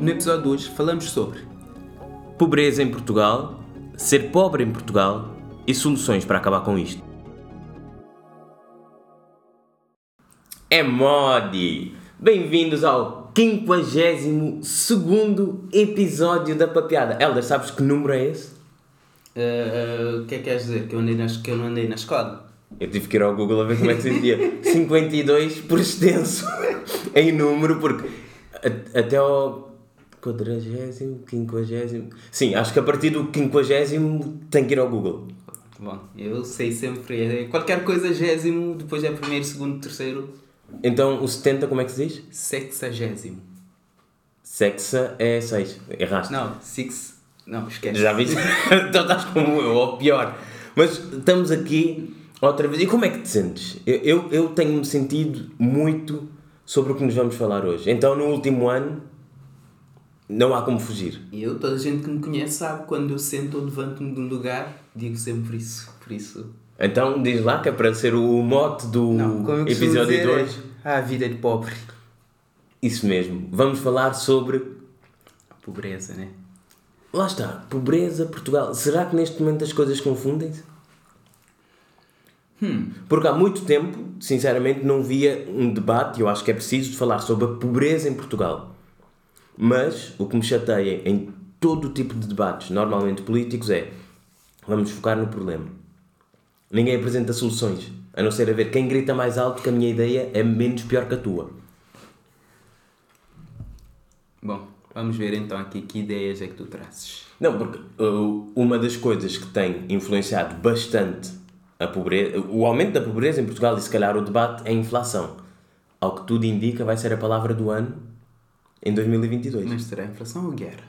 No episódio de hoje falamos sobre Pobreza em Portugal, ser pobre em Portugal e soluções para acabar com isto. É modi! Bem-vindos ao 52 episódio da Papeada. Elder, sabes que número é esse? Uh, uh, o que é que queres dizer? Que eu, andei na, que eu não andei na escola? Eu tive que ir ao Google a ver como é que se dizia. 52 por extenso em número, porque até ao quadragésimo, quinquagésimo. Sim, acho que a partir do quinquagésimo tem que ir ao Google. Bom, eu sei sempre. é Qualquer coisa, gésimo, depois é primeiro, segundo, terceiro, Então o 70 como é que se diz? sexagésimo. Sexa é 6. Erraste. Não, six. Não, esquece. Já viste? então estás como eu, ou pior. Mas estamos aqui outra vez. E como é que te sentes? Eu, eu, eu tenho-me sentido muito sobre o que nos vamos falar hoje. Então, no último ano, não há como fugir. E eu, toda a gente que me conhece sabe, quando eu sento ou levanto-me de um lugar, digo sempre isso. Por isso. Então, diz lá que é para ser o mote do Não, episódio dizer, de hoje. é, a vida de pobre. Isso mesmo. Vamos falar sobre. A pobreza, né? Lá está, pobreza, Portugal. Será que neste momento as coisas confundem-se? Porque há muito tempo, sinceramente, não via um debate, e eu acho que é preciso falar sobre a pobreza em Portugal. Mas o que me chateia em todo o tipo de debates, normalmente políticos, é vamos focar no problema. Ninguém apresenta soluções, a não ser a ver quem grita mais alto que a minha ideia é menos pior que a tua. Bom, vamos ver então aqui que ideias é que tu trazes. Não, porque uh, uma das coisas que tem influenciado bastante a pobreza, o aumento da pobreza em Portugal e se calhar o debate é a inflação. Ao que tudo indica, vai ser a palavra do ano em 2022. Mas será inflação ou guerra?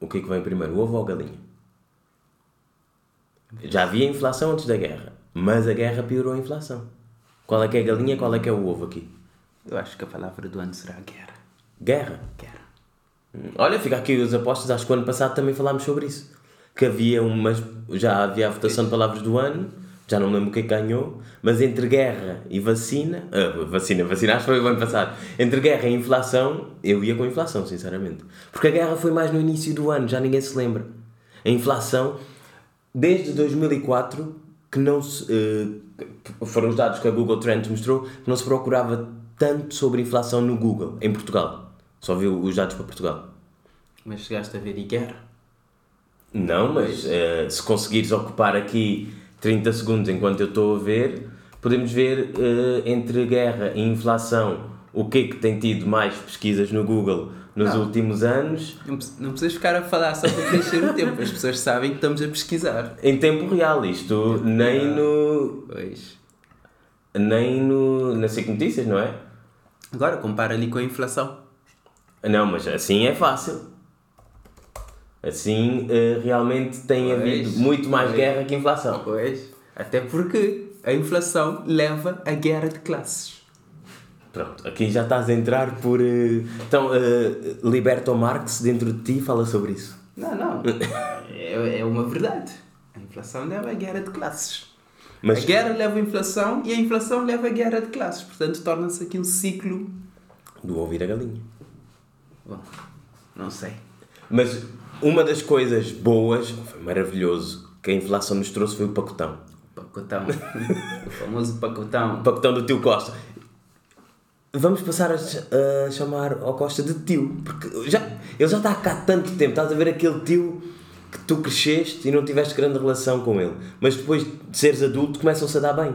O que é que vem primeiro, o ovo ou a galinha? Já havia inflação antes da guerra, mas a guerra piorou a inflação. Qual é que é a galinha, qual é que é o ovo aqui? Eu acho que a palavra do ano será guerra. Guerra. Guerra. Hum, Olha, fica aqui os apostos, acho que o ano passado também falámos sobre isso. Que havia umas. Já havia a votação de palavras do ano, já não lembro o que é que ganhou, mas entre guerra e vacina. ah, vacina, vacina, acho que foi o ano passado. Entre guerra e inflação, eu ia com inflação, sinceramente. Porque a guerra foi mais no início do ano, já ninguém se lembra. A inflação, desde 2004, que não se. eh, foram os dados que a Google Trends mostrou, que não se procurava tanto sobre inflação no Google, em Portugal. Só viu os dados para Portugal. Mas chegaste a ver e guerra? Não, mas eh, se conseguires ocupar aqui 30 segundos enquanto eu estou a ver, podemos ver eh, entre guerra e inflação o que é que tem tido mais pesquisas no Google nos Não. últimos anos Não, não precisas ficar a falar só para preencher o tempo. As pessoas sabem que estamos a pesquisar. em tempo real. Isto nem no. Pois. nem no. na SIC Notícias, não é? Agora, compara ali com a inflação. Não, mas assim é fácil. Assim eh, realmente tem Pois, havido muito mais pois. guerra que inflação. Pois. Até porque a inflação leva à guerra de classes. Pronto, aqui já estás a entrar por. eh, Então, eh, liberta o Marx dentro de ti e fala sobre isso. Não, não. É, é uma verdade. A inflação leva à guerra de classes. Mas A guerra leva à inflação e a inflação leva à guerra de classes. Portanto, torna-se aqui um ciclo. do ouvir a galinha. Bom, não sei. Mas uma das coisas boas, foi maravilhoso, que a inflação nos trouxe foi o pacotão. Pacotão. o famoso pacotão. O pacotão do tio Costa. Vamos passar a, a chamar ao Costa de tio, porque já, ele já está cá há tanto tempo, estás a ver aquele tio que tu cresceste e não tiveste grande relação com ele, mas depois de seres adulto começam-se a dar bem.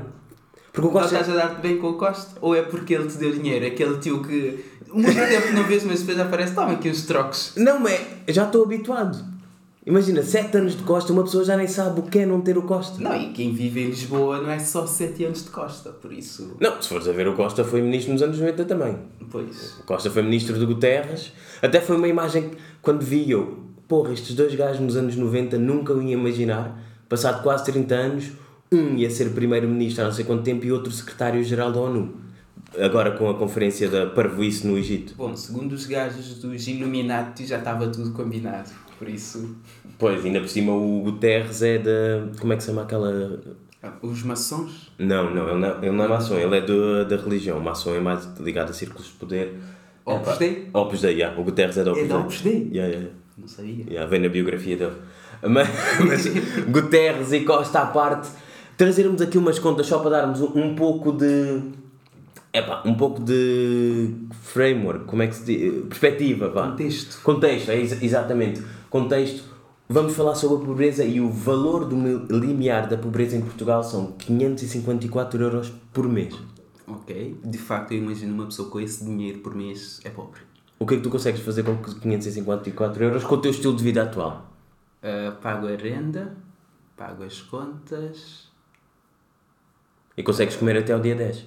Porque o Costa. estás a dar-te bem com o Costa? Ou é porque ele te deu dinheiro? Aquele tio que muito tempo não vês, mas depois aparece, toma aqui uns trocos. Não, mas já estou habituado. Imagina, 7 anos de Costa, uma pessoa já nem sabe o que é não ter o Costa. Não, e quem vive em Lisboa não é só 7 anos de Costa, por isso. Não, se fores a ver, o Costa foi ministro nos anos 90 também. Pois. O Costa foi ministro de Guterres. Até foi uma imagem que, quando vi eu, porra, estes dois gajos nos anos 90 nunca eu ia imaginar, passado quase 30 anos, um ia ser primeiro-ministro há não sei quanto tempo e outro secretário-geral da ONU. Agora com a conferência da Parvoíce no Egito. Bom, segundo os gajos dos Illuminati já estava tudo combinado, por isso. Pois, ainda por cima o Guterres é da. Como é que se chama aquela. ah, Os maçons? Não, não, ele não, ele não é maçom, ele é do, da religião. O maçom é mais ligado a círculos de poder. Opus Dei? Opus Dei, yeah. o Guterres é da Opus É da Opus Dei? Yeah, yeah. Não sabia. Yeah, vem na biografia dele. Mas, mas Guterres e Costa à parte, trazermos aqui umas contas só para darmos um, um pouco de. Epá, um pouco de framework, como é que se diz? Perspectiva, vá. Contexto. Contexto, é ex- exatamente. Contexto. Vamos falar sobre a pobreza e o valor do mi- limiar da pobreza em Portugal são 554 euros por mês. Ok. De facto, eu imagino uma pessoa com esse dinheiro por mês é pobre. O que é que tu consegues fazer com 554 euros com o teu estilo de vida atual? Ah, pago a renda, pago as contas. E consegues comer até o dia 10?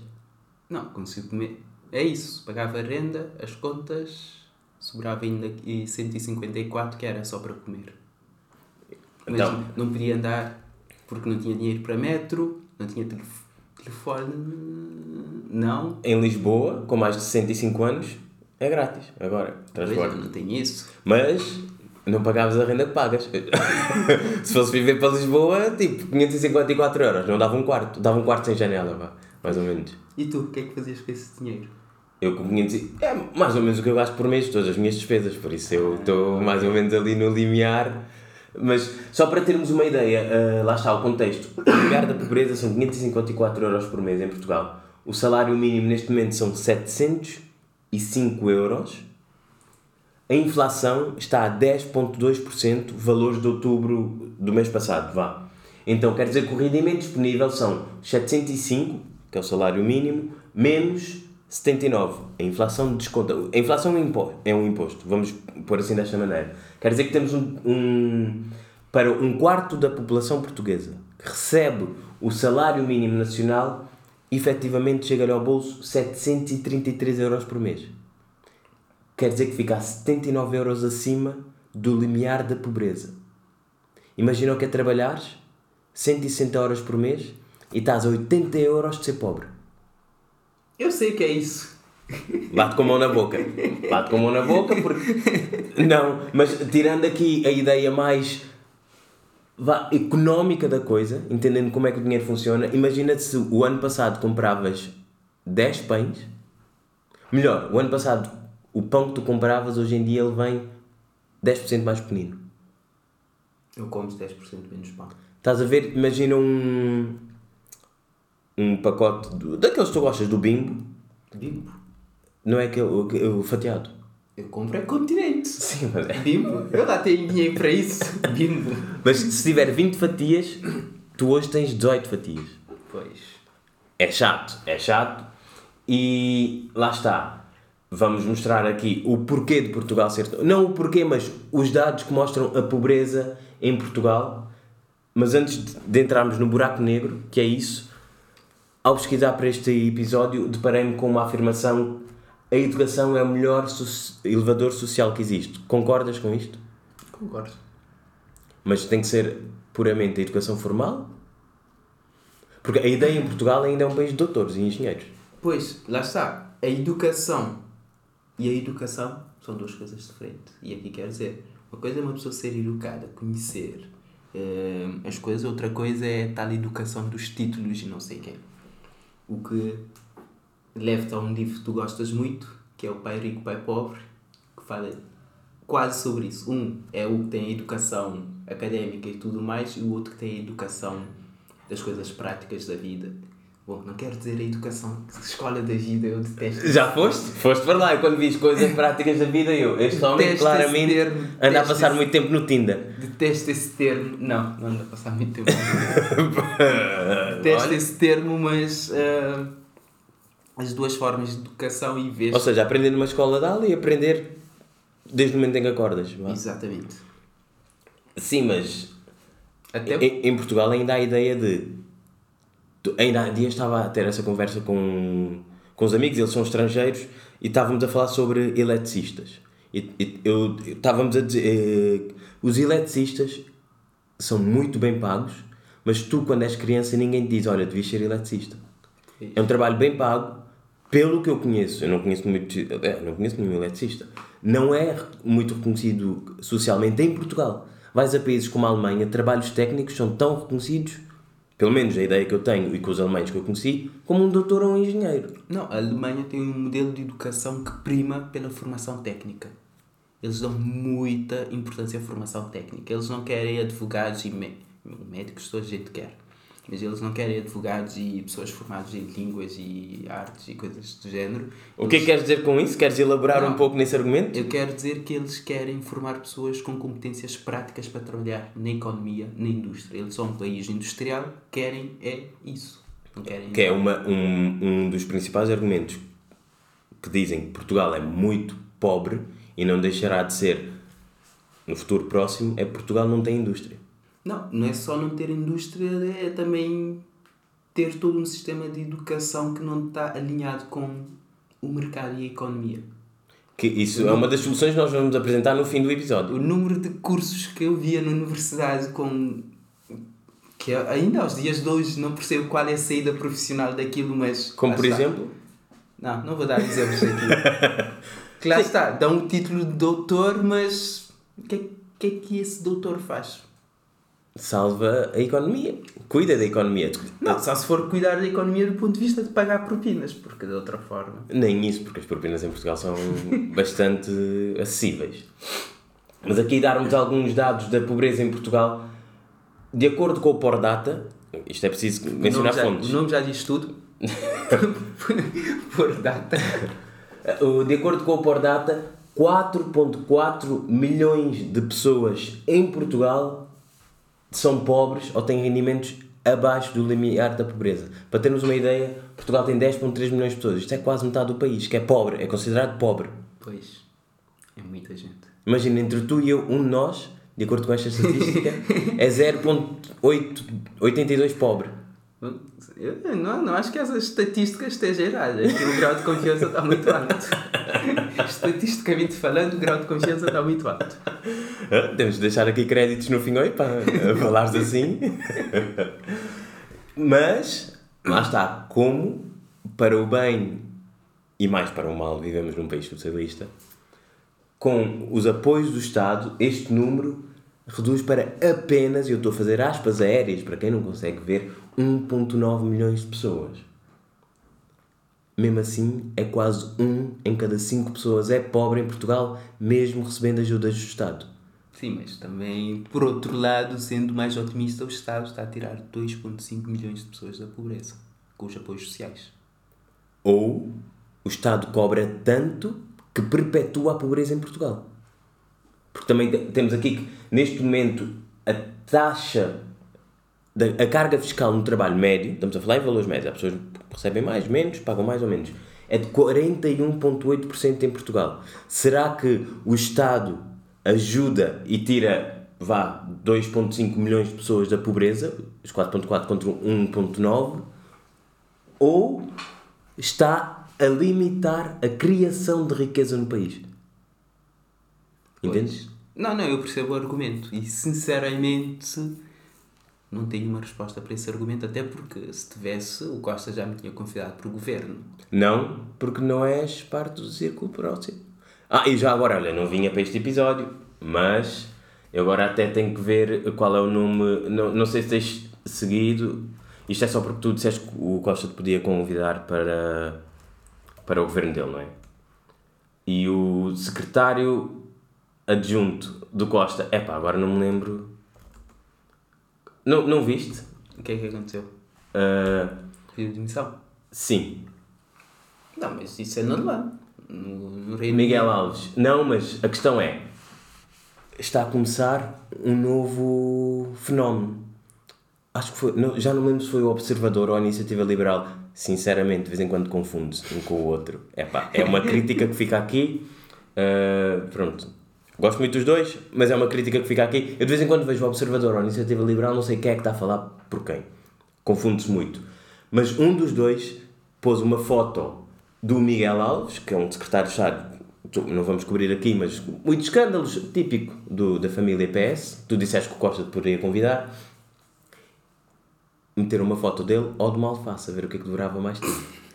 Não, consigo comer. É isso. Pagava a renda, as contas, sobrava ainda e 154 que era só para comer. Mas Então. não podia andar porque não tinha dinheiro para metro, não tinha telef- telefone. Não. Em Lisboa, com mais de 65 anos, é grátis. Agora, Pois, transporte. não tenho isso. Mas não pagavas a renda que pagas. Se fosse viver para Lisboa, tipo, 554 euros. Não dava um quarto. Dava um quarto sem janela. Mais ou menos. E tu, o que é que fazias com esse dinheiro? Eu com 500... e- É mais ou menos o que eu gasto por mês, todas as minhas despesas. Por isso eu estou mais ou menos ali no limiar. Mas só para termos uma ideia, ah, lá está o contexto. O limiar da pobreza são 554 euros por mês em Portugal. O salário mínimo neste momento são 705 euros. A inflação está a 10,2%, valores de outubro do mês passado, vá. Então quer dizer que o rendimento disponível são 705, que é o salário mínimo, menos 79. A inflação desconta. A inflação é um é um imposto, vamos pôr assim desta maneira. Quer dizer que temos um, um- para um quarto da população portuguesa que recebe o salário mínimo nacional, efetivamente chega-lhe ao bolso 733 euros por mês quer dizer que fica a 79 euros acima do limiar da pobreza. Imagina o que é trabalhares 160 horas por mês e estás a 80 euros de ser pobre. Eu sei que é isso. Bate com a mão na boca. Bate com a mão na boca porque. Não, mas tirando aqui a ideia mais vá, económica da coisa, entendendo como é que o dinheiro funciona, imagina se o ano passado compravas 10 pães. Melhor, o ano passado o pão que tu compravas hoje em dia ele vem 10% mais pequenino. Eu como 10% menos pão. Estás a ver? Imagina um. Um pacote do, daqueles que tu gostas do bimbo, Bimbo. não é aquele o, o fatiado. Eu compro é continente. Sim, mas é. Bimbo. Eu lá tenho dinheiro para isso. Bimbo. Mas se tiver 20 fatias, tu hoje tens 18 fatias. Pois. É chato, é chato. E lá está. Vamos mostrar aqui o porquê de Portugal ser. Não o porquê, mas os dados que mostram a pobreza em Portugal. Mas antes de entrarmos no buraco negro, que é isso, ao pesquisar para este episódio, deparei-me com uma afirmação: a educação é o melhor so- elevador social que existe. Concordas com isto? Concordo. Mas tem que ser puramente a educação formal? Porque a ideia em Portugal ainda é um país de doutores e engenheiros. Pois, lá está. A educação e a educação são duas coisas diferentes. E aqui quer dizer, uma coisa é uma pessoa ser educada, conhecer eh, as coisas, outra coisa é tal educação dos títulos e não sei quem. O que leva-te a um livro que tu gostas muito, que é o Pai Rico, Pai Pobre, que fala quase sobre isso. Um é o que tem a educação académica e tudo mais, e o outro que tem a educação das coisas práticas da vida. Bom, não quero dizer a educação, escola da vida, eu detesto. Já foste? Foste para lá. E quando vis coisas práticas da vida, eu. Este homem claramente anda a passar esse- muito tempo no Tinder. Detesto esse termo. Não, não ando a passar muito tempo. Detesto Olha. esse termo, mas ah, as duas formas de educação e vez. Ou seja, aprender numa escola de aula e aprender desde o momento em que acordas. vá. Exatamente. Sim, mas Até em, em Portugal ainda há a ideia de. ainda há dias estava a ter essa conversa com, com os amigos, eles são estrangeiros, e estávamos a falar sobre eletricistas. Eu, estávamos a dizer. eh, os eletricistas são muito bem pagos, mas tu, quando és criança, ninguém te diz: Olha, devias ser eletricista. É um trabalho bem pago, pelo que eu conheço. Eu não conheço muito, é, não conheço nenhum eletricista. Não é muito reconhecido socialmente em Portugal. Vais a países como a Alemanha, trabalhos técnicos são tão reconhecidos pelo menos a ideia que eu tenho e com os alemães que eu conheci, como um doutor ou um engenheiro. Não, a Alemanha tem um modelo de educação que prima pela formação técnica. Eles dão muita importância à formação técnica. Eles não querem advogados e mé- médicos, toda a gente quer. Mas eles não querem advogados e pessoas formadas em línguas e artes e coisas do género. O que é que queres dizer com isso? Queres elaborar Não. um pouco nesse argumento? Eu quero dizer que eles querem formar pessoas com competências práticas para trabalhar na economia, na indústria. Eles são um país industrial, querem é isso. Não querem Que é uma, um, um dos principais argumentos que dizem que Portugal é muito pobre e não deixará de ser no futuro próximo, é Portugal não tem indústria. Não, não é só não ter indústria, é também ter todo um sistema de educação que não está alinhado com o mercado e a economia. Que isso é uma das soluções que nós vamos apresentar no fim do episódio. O número de cursos que eu via na universidade com que ainda aos dias de hoje não percebo qual é a saída profissional daquilo, mas Como por está. exemplo, Não, não vou dar exemplos aqui. que lá está, dá um título de doutor, mas o que, é- que é que esse doutor faz? Salva a economia, cuida da economia. Não, só se for cuidar da economia do ponto de vista de pagar propinas, porque de outra forma. Nem isso, porque as propinas em Portugal são bastante acessíveis. Mas aqui darmos alguns dados da pobreza em Portugal, de acordo com o Pordata, isto é preciso mencionar o, nome já, fontes. o nome já diz tudo. por data. Uh, De acordo com o Pordata, 4.4 milhões de pessoas em Portugal são pobres ou têm rendimentos abaixo do limiar da pobreza. Para termos uma ideia, Portugal tem 10.3 milhões de pessoas. Isto é quase metade do país, que é pobre, é considerado pobre. Pois, é muita gente. Imagina, entre tu e eu, um de nós, de acordo com esta estatística, é 0.82 pobre. Eu não, não acho que essa estatística esteja errada. Aqui o grau de confiança está muito alto. Estatisticamente falando, o grau de confiança está muito alto. Ah, Temos de deixar aqui créditos no fim, oi, para falares assim. Mas, lá está, como para o bem e mais para o mal vivemos num país socialista, com os apoios do Estado, este número reduz para apenas, e eu estou a fazer aspas aéreas para quem não consegue ver, 1.9 milhões de pessoas. Mesmo assim, é quase um em cada cinco pessoas é pobre em Portugal, mesmo recebendo ajudas do Estado. Sim, mas também, por outro lado, sendo mais otimista, o Estado está a tirar 2,5 milhões de pessoas da pobreza, com os apoios sociais. Ou o Estado cobra tanto que perpetua a pobreza em Portugal. Porque também te- temos aqui que, neste momento, a taxa, a carga fiscal no trabalho médio, estamos a falar em valores médios, há pessoas recebem mais, menos, pagam mais ou menos, é de 41,8% em Portugal. Será que o Estado ajuda e tira, vá, 2,5 milhões de pessoas da pobreza, os 4,4 contra 1,9, ou está a limitar a criação de riqueza no país. Entendes? Pois. Não, não, eu percebo o argumento. E sinceramente não tenho uma resposta para esse argumento, até porque se tivesse, o Costa já me tinha convidado para o governo. Não, porque não és parte do círculo próximo. Ah, e já agora, olha, não vinha para este episódio, mas eu agora até tenho que ver qual é o nome. Não, não sei se tens seguido. Isto é só porque tu disseste que o Costa te podia convidar para, para o governo dele, não é? E o secretário adjunto do Costa, epá, agora não me lembro. Não, não viste? O que é que aconteceu? Ah, Pediu demissão? sim, Não, mas isso é normal. No, no Reino Miguel. Alves. Não, mas a questão é: está a começar um novo fenómeno. Acho que foi, não- já não lembro se foi o Observador ou a Iniciativa Liberal. Sinceramente, de vez em quando confundo-se um com o outro. Epá, é uma crítica que fica aqui. Ah, pronto. Gosto muito dos dois, mas é uma crítica que fica aqui. Eu de vez em quando vejo o Observador ou a Iniciativa Liberal, não sei quem é que está a falar por quem. Confunde-se muito. Mas um dos dois pôs uma foto do Miguel Alves, que é um secretário de Estado, não vamos cobrir aqui, mas muitos escândalos, típico do, da família PS. Tu disseste que o Costa te poderia convidar. Meter uma foto dele ou de uma alface, a ver o que é que durava mais tempo.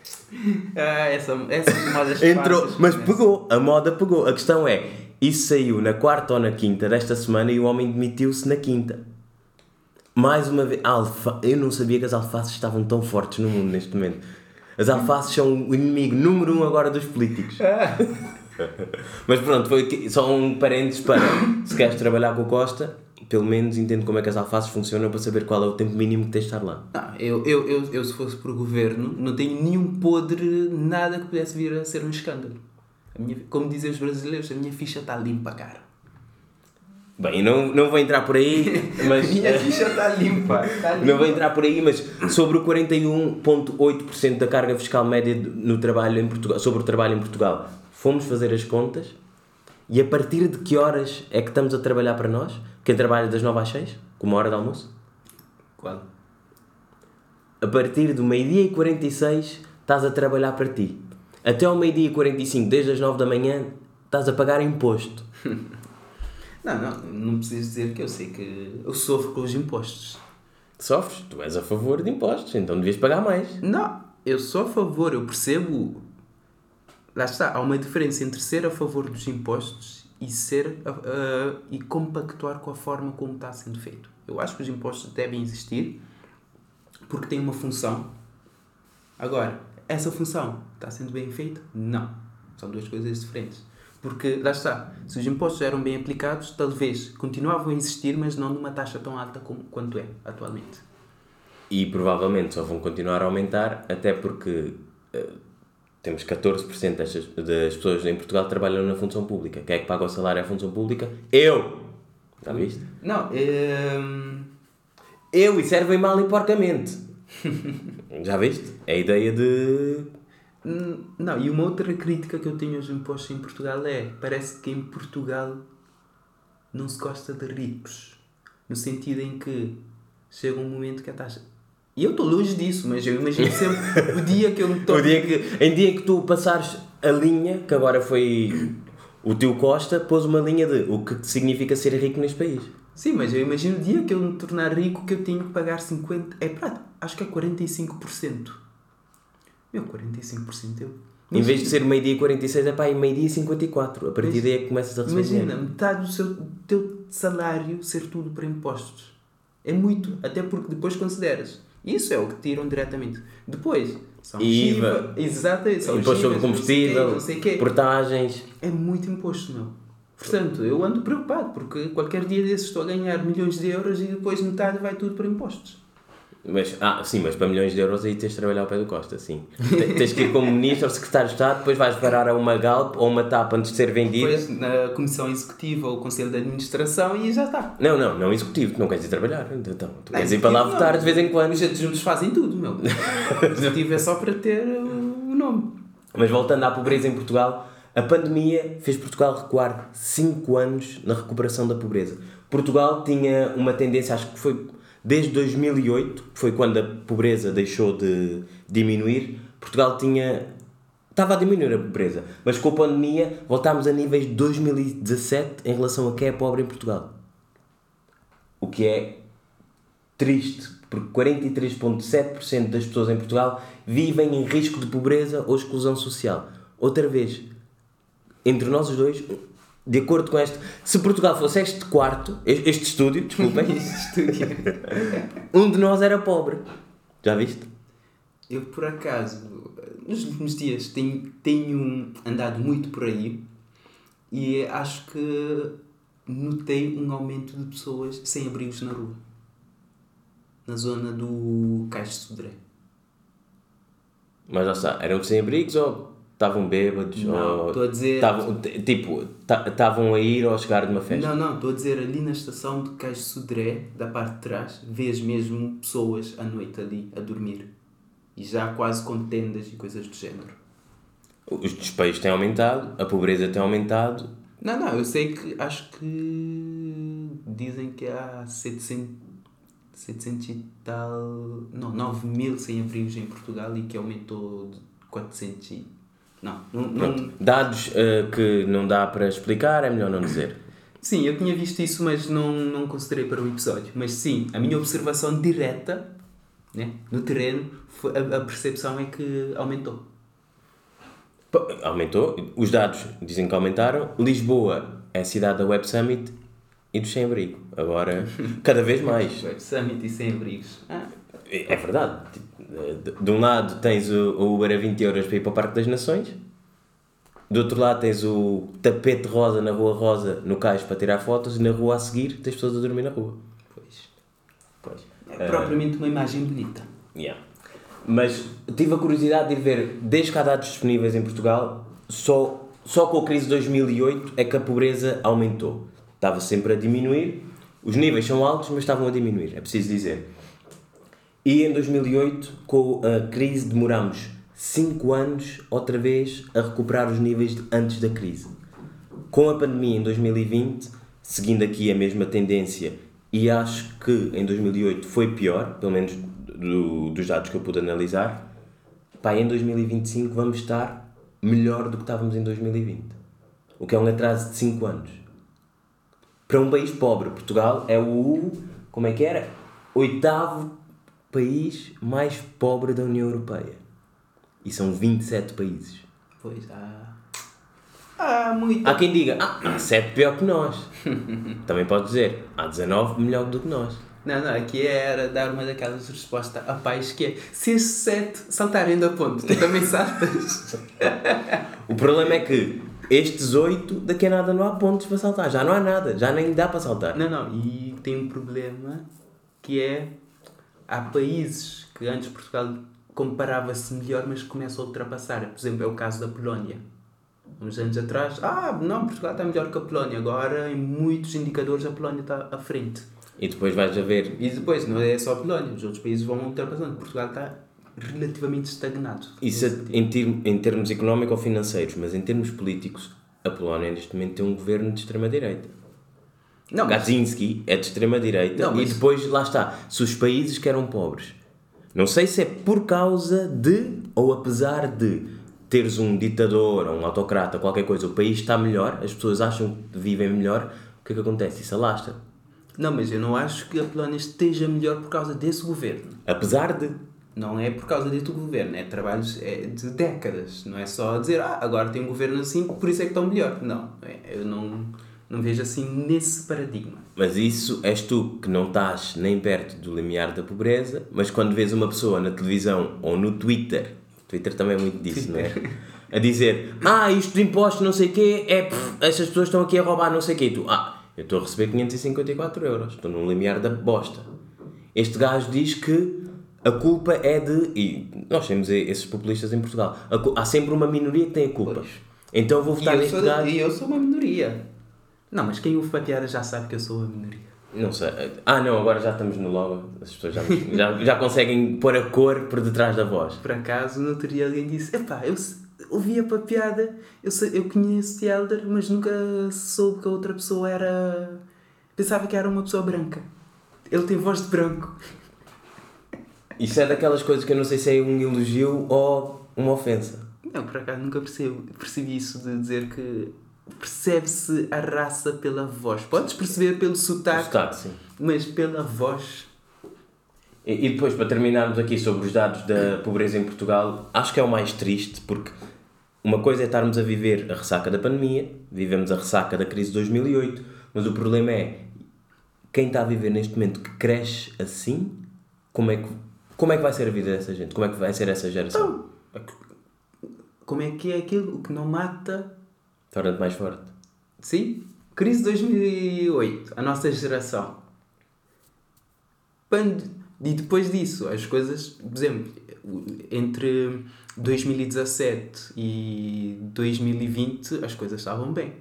Ah, essa, essas modas Entrou, fáceis, mas pegou, a moda pegou. A questão é, isso saiu na quarta ou na quinta desta semana e o homem demitiu-se na quinta. Mais uma vez, alfa... eu não sabia que as alfaces estavam tão fortes no mundo neste momento. As alfaces são o inimigo número um agora dos políticos. Mas pronto, foi só um parênteses para se queres trabalhar com o Costa, pelo menos entende como é que as alfaces funcionam para saber qual é o tempo mínimo que tens de estar lá. Não, eu, eu, eu, eu se fosse por governo, não tenho nenhum podre, nada que pudesse vir a ser um escândalo. Minha, como dizem os brasileiros, a minha ficha está limpa, cara. Bem, não, não vou entrar por aí, mas. A minha ficha está limpa. Está limpa. Não vou entrar por aí, mas sobre o 41,8% da carga fiscal média no trabalho em Portugal, sobre o trabalho em Portugal, fomos fazer as contas e a partir de que horas é que estamos a trabalhar para nós? Quem trabalha das 9 às 6, com uma hora de almoço? Qual? A partir do meio-dia e 46 estás a trabalhar para ti. Até ao meio-dia e 45, desde as 9 da manhã, estás a pagar imposto. Não, não, não preciso dizer que eu sei que eu sofro com os impostos. Sofres, tu és a favor de impostos, então devias pagar mais. Não, eu sou a favor, eu percebo. Lá está, há uma diferença entre ser a favor dos impostos e ser a- e compactuar com a forma como está sendo feito. Eu acho que os impostos devem existir porque têm uma função. Agora, essa função está sendo bem feita? Não. São duas coisas diferentes. Porque, lá está, se os impostos eram bem aplicados, talvez continuavam a existir, mas não numa taxa tão alta como, quanto é atualmente. E provavelmente só vão continuar a aumentar, até porque eh, temos 14% destas, das pessoas em Portugal que trabalham na função pública. Quem é que paga o salário à função pública? Eu! Já viste? Não, ehm, Eu e servem mal e porcamente. Já viste? É a ideia de. Hum, Não, e uma outra crítica que eu tenho aos impostos em Portugal é: parece que em Portugal não se gosta de ricos. No sentido em que chega um momento que a taxa. E eu estou longe disso, mas eu imagino sempre o dia que eu me O toco. dia que, em dia que tu passares a linha, que agora foi o tio Costa, pôs uma linha de o que significa ser rico neste país. Sim, mas eu imagino o dia que eu me tornar rico que eu tenho que pagar 50%. É prato, acho que é 45%. Meu, 45% eu. Em vez de ser meio-dia e 46, é pá, e meio-dia e 54. A partir Mas- daí é que começas a receber Imagina, dinheiro. metade do seu, teu salário ser tudo para impostos. É muito, até porque depois consideras. Isso é o que tiram diretamente. Depois, são IVA. IVA, exato, são Imposto sobre combustível, não sei quê, não sei portagens. É muito imposto, meu. Portanto, eu ando preocupado, porque qualquer dia desses estou a ganhar milhões de euros e depois metade vai tudo para impostos. Mas, ah, sim, mas para milhões de euros aí tens de trabalhar ao pé do Costa, sim. Te- tens que ir como ministro ou secretário de Estado, depois vais parar a uma Galp ou uma TAP antes de ser vendida. Depois na comissão executiva ou conselho de administração e já está. Não, não, não executivo, tu não queres ir trabalhar. Então, tu Não, queres ir para lá executivo votar não. de vez em quando. Os adjuntos fazem tudo, meu. O executivo é só para ter o nome. Mas voltando à pobreza em Portugal, a pandemia fez Portugal recuar 5 anos na recuperação da pobreza. Portugal tinha uma tendência, acho que foi desde 2008, que foi quando a pobreza deixou de diminuir, Portugal tinha estava a diminuir a pobreza, mas com a pandemia voltámos a níveis de 2017 em relação a quem é pobre em Portugal. O que é triste, porque 43,7% das pessoas em Portugal vivem em risco de pobreza ou exclusão social. Outra vez, entre nós os dois, de acordo com este. Se Portugal fosse este quarto, este este estúdio, desculpem, Estúdio. um de nós era pobre. Já viste? Eu, por acaso, nos últimos dias tenho, tenho andado muito por aí e acho que notei um aumento de pessoas sem abrigos na rua. Na zona do Cais de Sodré. Mas já está, eram sem-abrigos ou estavam bêbados? Não, estou a dizer- Estavam, t- tipo, ta- estavam a ir ou a chegar de uma festa? Não, não, estou a dizer ali na estação de Cais de Sodré, da parte de trás, vês mesmo pessoas à noite ali a dormir. E já quase com tendas e coisas do género. Os despejos têm aumentado, a pobreza tem aumentado. Não, não, eu sei que acho que dizem que há 700, 700 e tal. Não, 9 mil sem-abrigos em Portugal e que aumentou de 400 e. Não, não, não. Dados eh, que não dá para explicar, é melhor não dizer. Sim, eu tinha visto isso, mas não, não considerei para o episódio. Mas sim, a minha observação direta né, no terreno, foi, a, a percepção é que aumentou. Aumentou, os dados dizem que aumentaram. Lisboa é a cidade da Web Summit e dos sem-abrigo. Agora, cada vez mais. Web Summit e sem abrigos. Ah, É verdade. Tipo, De um lado tens o o Uber a 20 euros para ir para o Parque das Nações, do outro lado tens o tapete rosa na Rua Rosa no cais para tirar fotos e na rua a seguir tens pessoas a dormir na rua. pois. Pois. É propriamente uma imagem bonita. Yeah. Mas tive a curiosidade de ver, desde que há dados disponíveis em Portugal, só, só com a crise de 2008 é que a pobreza aumentou. Estava sempre a diminuir, os níveis são altos, mas estavam a diminuir, é preciso dizer. E em 2008, com a crise, demoramos 5 anos outra vez a recuperar os níveis de antes da crise. Com a pandemia em 2020, seguindo aqui a mesma tendência, e acho que em 2008 foi pior, pelo menos do- dos dados que eu pude analisar, pá, em 2025 vamos estar melhor do que estávamos em 2020. O que é um atraso de 5 anos. Para um país pobre, Portugal é o, como é que era? Oitavo país mais pobre da União Europeia. E são 27 países. Pois há. Há muito. Há quem diga, ah, há 7 pior que nós. Também pode dizer, há 19 melhor do que nós. Não, não, aqui era dar uma daquelas respostas a pais que é se estes sete saltarem da ponte, tu também saltas. O problema é que estes 8, daqui a nada não há pontos para saltar. Já não há nada, já nem dá para saltar. não, não, e tem um problema que é há países que antes Portugal comparava-se melhor, mas começam a ultrapassar. Por exemplo, é o caso da Polónia. Uns anos atrás, ah, não, Portugal está melhor que a Polónia. Agora, em muitos indicadores, a Polónia está à frente. E depois vais a ver. E depois, não é só a Polónia, os outros países vão ultrapassando. Portugal está relativamente estagnado. Isso em, ter- em termos económicos ou financeiros, mas em termos políticos, a Polónia neste momento tem um governo de extrema-direita. Não, mas- Kaczynski é de extrema-direita Não, mas- e depois, lá está, se os países que eram pobres, não sei se é por causa de ou apesar de teres um ditador ou um autocrata, qualquer coisa, o país está melhor, as pessoas acham que vivem melhor, o que é que acontece? Isso alastra. Não, mas eu não acho que a Polónia esteja melhor por causa desse governo. Apesar de. Não é por causa deste governo, é trabalhos é de décadas. Não é só dizer, ah, agora tem um governo assim, por isso é que estão melhor. Não, é- eu não, não vejo assim nesse paradigma. Mas isso és tu que não estás nem perto do limiar da pobreza, mas quando vês uma pessoa na televisão ou no Twitter, Twitter também é muito disso, não é? A dizer, ah, isto de impostos não sei o quê, é, pff, estas pessoas estão aqui a roubar não sei o quê. E tu, ah, eu estou a receber 554 euros, estou no limiar da bosta. Este gajo diz que a culpa é de. E nós temos esses populistas em Portugal. A há sempre uma minoria que tem a culpa. Pois. Então eu vou votar neste gajo. e eu sou uma minoria. Não, mas quem ouve para piada já sabe que eu sou a minoria. Não sei. Ah, não, agora já estamos no logo. As pessoas já, já, já conseguem pôr a cor por detrás da voz. Por acaso, no outro dia alguém disse: Epá, eu ouvia para piada, eu, sei, eu conheço Elder, mas nunca soube que a outra pessoa era. Pensava que era uma pessoa branca. Ele tem voz de branco. Isso é daquelas coisas que eu não sei se é um elogio ou uma ofensa. Não, por acaso nunca percebo, percebi isso de dizer que percebe-se a raça pela voz. Podes perceber pelo O sotaque, sotaque, sim. mas pela voz. E, e depois, para terminarmos aqui sobre os dados da pobreza em Portugal, acho que é o mais triste porque uma coisa é estarmos a viver a ressaca da pandemia, vivemos a ressaca da crise de 2008, mas o problema é quem está a viver neste momento que cresce assim, como é que, como é que vai ser a vida dessa gente? Como é que vai ser essa geração? Como é que é aquilo que não mata? Torna-te mais forte. Sim? Crise 2008, a nossa geração. Pand- E depois disso, as coisas, por exemplo, entre 2017 e 2020, as coisas estavam bem.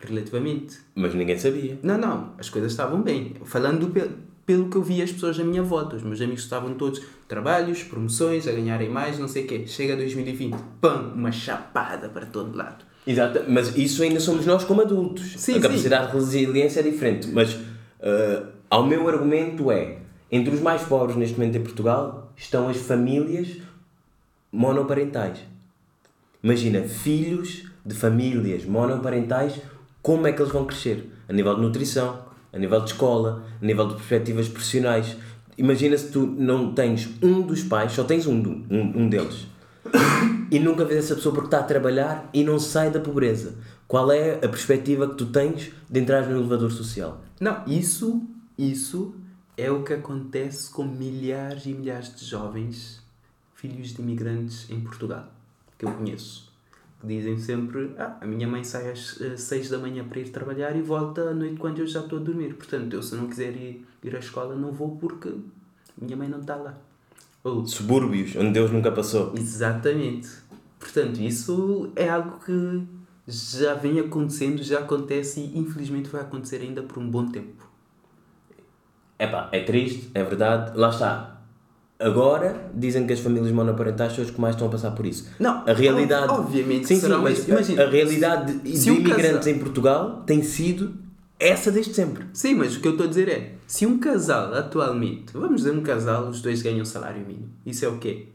Relativamente. Mas ninguém sabia. Não, não, as coisas estavam bem. Falando pe- pelo que eu vi as pessoas à minha volta, os meus amigos estavam todos trabalhos, promoções, a ganharem mais, não sei o quê. Chega 2020, pam, uma chapada para todo lado. Exato, mas isso ainda somos nós como adultos. Sim, a capacidade de resiliência é diferente. Mas ah, ao meu argumento é, entre os mais pobres neste momento em Portugal estão as famílias monoparentais. Imagina, filhos de famílias monoparentais, como é que eles vão crescer? A nível de nutrição, a nível de escola, a nível de perspectivas profissionais. Imagina se tu não tens um dos pais, só tens um, um, um deles, e nunca vês essa pessoa porque está a trabalhar e não sai da pobreza. Qual é a perspectiva que tu tens de entrar no elevador social? Não, isso, isso é o que acontece com milhares e milhares de jovens filhos de imigrantes em Portugal, que eu conheço. Que dizem sempre, ah, a minha mãe sai às 6 da manhã para ir trabalhar e volta à noite quando eu já estou a dormir. Portanto, eu se não quiser ir, ir à escola não vou porque minha mãe não está lá. Ou, Subúrbios, onde Deus nunca passou. Exatamente. Portanto, isso é algo que já vem acontecendo, já acontece e infelizmente vai acontecer ainda por um bom tempo. Epá, é triste, é verdade, lá está. Agora dizem que as famílias monoparentais são as que mais estão a passar por isso. Não, a realidade. ob- obviamente sim, sim, mas imagina, a realidade de, se de imigrantes casal- em Portugal tem sido essa desde sempre. Sim, mas o que eu estou a dizer é, se um casal atualmente, vamos dizer um casal, os dois ganham salário mínimo, isso é o quê?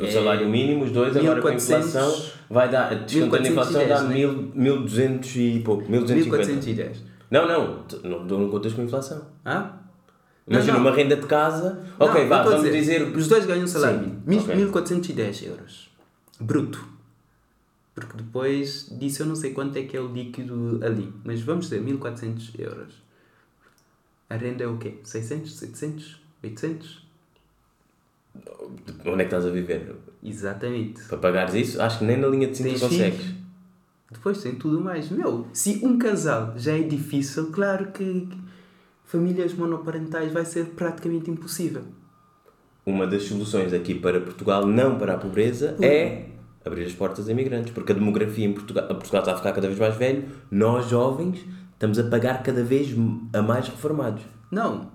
O salário mínimo, os dois, agora com a 1400, inflação, vai dar. Descontando a inflação, dá 1410, mil- 1200 e pouco. 1250. 1410. Não, não, tu- não, não contas com a inflação. Ah? Imagina Não, não. uma renda de casa. Não, ok, vá, vamos dizer. Os dois ganham salário mínimo. Mil- ok. 1410 euros. Bruto. Porque depois disso eu não sei quanto é que é o líquido ali. Mas vamos dizer 1400 euros. A renda é o quê? 600? 700? 800? Onde é que estás a viver? Exatamente. Para pagares isso, acho que nem na linha de cinto consegues. filhos? Depois tem tudo mais. Meu, se um casal já é difícil, claro que que famílias monoparentais vai ser praticamente impossível. Uma das soluções aqui para Portugal, não para a pobreza, é abrir as portas a imigrantes. Porque a demografia em Portugal, Portugal está a ficar cada vez mais velho, nós jovens estamos a pagar cada vez a mais reformados. Não,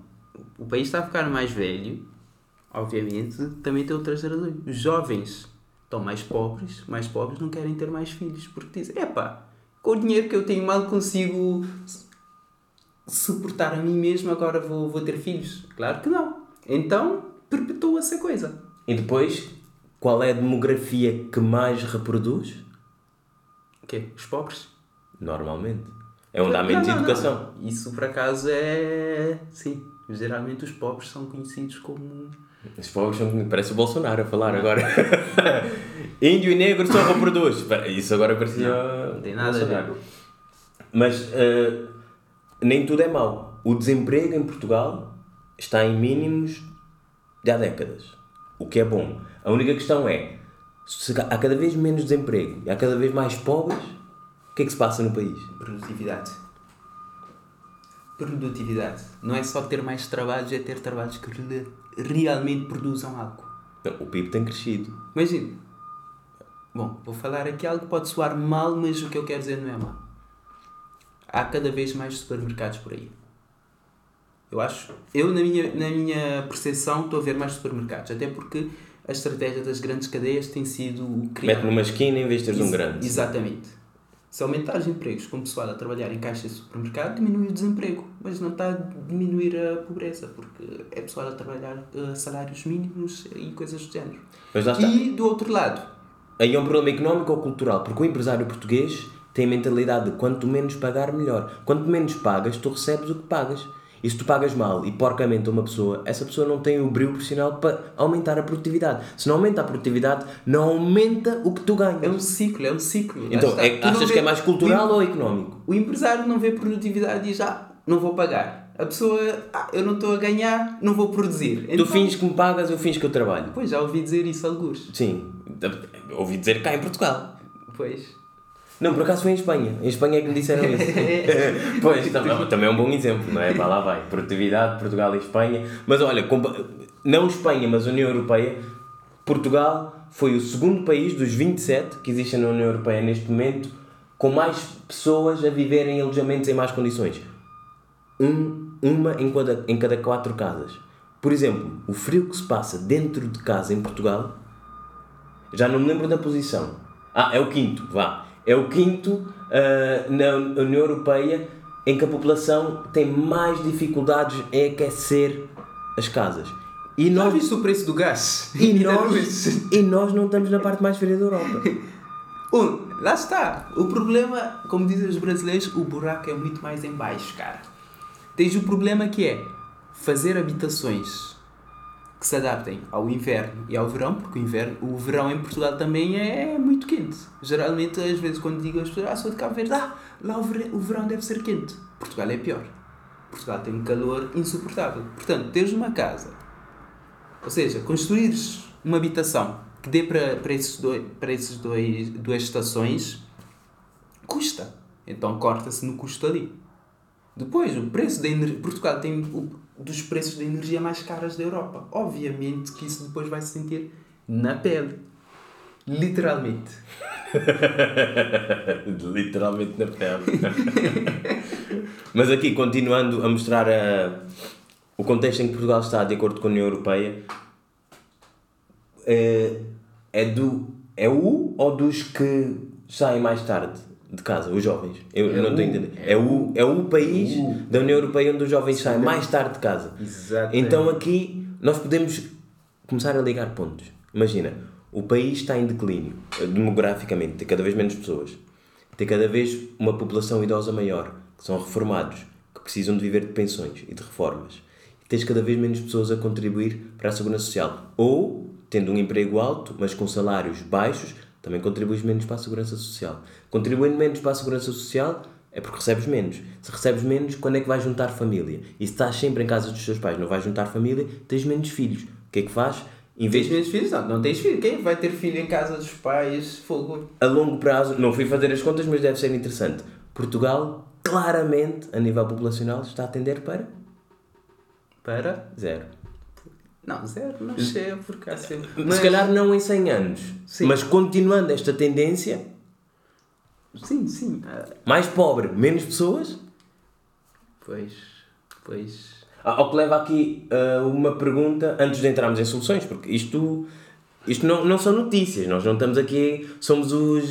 o país está a ficar mais velho, obviamente, também tem outras razões. Os jovens estão mais pobres, mais pobres não querem ter mais filhos, porque dizem, epá, com o dinheiro que eu tenho mal consigo su- suportar a mim mesmo, agora vou, vou ter filhos. Claro que não. Então, perpetua-se a coisa. E depois, qual é a demografia que mais reproduz? O quê? Os pobres? Normalmente. É onde há menos Não, não, educação. não. Isso, por acaso, é... Sim, geralmente os pobres são conhecidos como... Os pobres são. Parece o Bolsonaro a falar agora. Índio e negro só reproduz. Isso agora parecia. Não, não tem nada a ver. Bolsonaro. Mas eh, nem tudo é mau. O desemprego em Portugal está em mínimos de há décadas. O que é bom. A única questão é: se há cada vez menos desemprego e há cada vez mais pobres, o que é que se passa no país? Produtividade. Produtividade. Não é só ter mais trabalhos, é ter trabalhos que re- realmente produzam algo. Não, o PIB tem crescido. Imagina. Bom, vou falar aqui algo que pode soar mal, mas o que eu quero dizer não é mal. Há cada vez mais supermercados por aí. Eu acho. Eu, na minha, na minha percepção, estou a ver mais supermercados. Até porque a estratégia das grandes cadeias tem sido criar. Mete numa esquina em vez de teres um grande. Exatamente. Se aumentar os empregos com o pessoal a trabalhar em caixas de supermercado, diminui o desemprego. Mas não está a diminuir a pobreza, porque é pessoal a trabalhar a salários mínimos e coisas do género. Mas lá está. E do outro lado, Aí é um problema económico ou cultural, porque o empresário português tem a mentalidade de quanto menos pagar, melhor. Quanto menos pagas, tu recebes o que pagas. E se tu pagas mal e porcamente a uma pessoa, essa pessoa não tem o brilho profissional para aumentar a produtividade. Se não aumenta a produtividade, não aumenta o que tu ganhas. é um ciclo, é um ciclo. Então, é- Tu achas vê- que é mais cultural o, ou económico? o empresário não vê produtividade e diz, ah, não vou pagar. A pessoa, ah, eu não estou a ganhar, não vou produzir. Tu finges que me pagas, eu finges que eu trabalho. Pois, já ouvi dizer isso alguns. Sim, ouvi dizer cá em Portugal. Pois. Não, por acaso foi em Espanha. Em Espanha é que me disseram isso. pois, também, também é um bom exemplo, não é? Vá lá vai. Produtividade, Portugal e Espanha. Mas olha, não Espanha, mas União Europeia, Portugal foi o segundo país dos 27 que existem na União Europeia neste momento com mais pessoas a viverem em alojamentos em más condições. Um, uma em cada, em cada quatro casas. Por exemplo, o frio que se passa dentro de casa em Portugal já não me lembro da posição. Ah, é o quinto, vá. É o quinto ah, na União Europeia em que a população tem mais dificuldades em aquecer as casas. E Já nós, viste o preço do gás? e, não nós, e nós não estamos na parte mais fria da Europa. Um, lá está. O problema, como dizem os brasileiros, o buraco é muito mais em baixo, cara. Tens o problema que é fazer habitações que se adaptem ao inverno e ao verão, porque o, inverno, o verão em Portugal também é muito quente. Geralmente, às vezes, quando digo às pessoas, ah, sou de Cabo Verde, ah, lá o verão, deve ser quente. Portugal é pior. Portugal tem um calor insuportável. Portanto, teres uma casa, ou seja, construires uma habitação que dê para, para esses, dois, para esses dois, duas estações, custa. Então corta-se no custo ali. Depois, o preço da energia. Portugal tem dos preços da energia mais caras da Europa. Obviamente que isso depois vai se sentir na pele. Literalmente. Literalmente na pele. Mas aqui, continuando a mostrar a, o contexto em que Portugal está de acordo com a União Europeia, é, é, do, é o ou dos que saem mais tarde de casa, os jovens? Eu, É eu não estou a o, entender. é É o, é o país o. da União Europeia onde os jovens saem mais tarde de casa. Exato. Então aqui nós podemos começar a ligar pontos. Imagina, o país está em declínio, eh, demograficamente, tem cada vez menos pessoas, tem cada vez uma população idosa maior, que são reformados, que precisam de viver de pensões e de reformas. E tens cada vez menos pessoas a contribuir para a segurança social. Ou, tendo um emprego alto, mas com salários baixos, também contribuis menos para a segurança social. Contribuindo menos para a segurança social é porque recebes menos. Se recebes menos, quando é que vais juntar família? E se estás sempre em casa dos teus pais, não vais juntar família, tens menos filhos. O que é que faz? Em vez Tens menos filhos? Não, não tens filho. Quem vai ter filho em casa dos pais? Fogo. a longo prazo, não fui fazer as contas, mas deve ser interessante. Portugal, claramente, a nível populacional, está a tender para Para? zero. Não, zero, não chega porque há sempre. Se calhar não em 100 anos, Sim. mas continuando esta tendência, Sim, sim. ah, mais pobre, menos pessoas. Pois. Pois. Ah, Ao que leva aqui ah, uma pergunta, antes de entrarmos em soluções, porque isto, isto não, não são notícias, nós não estamos aqui, somos os,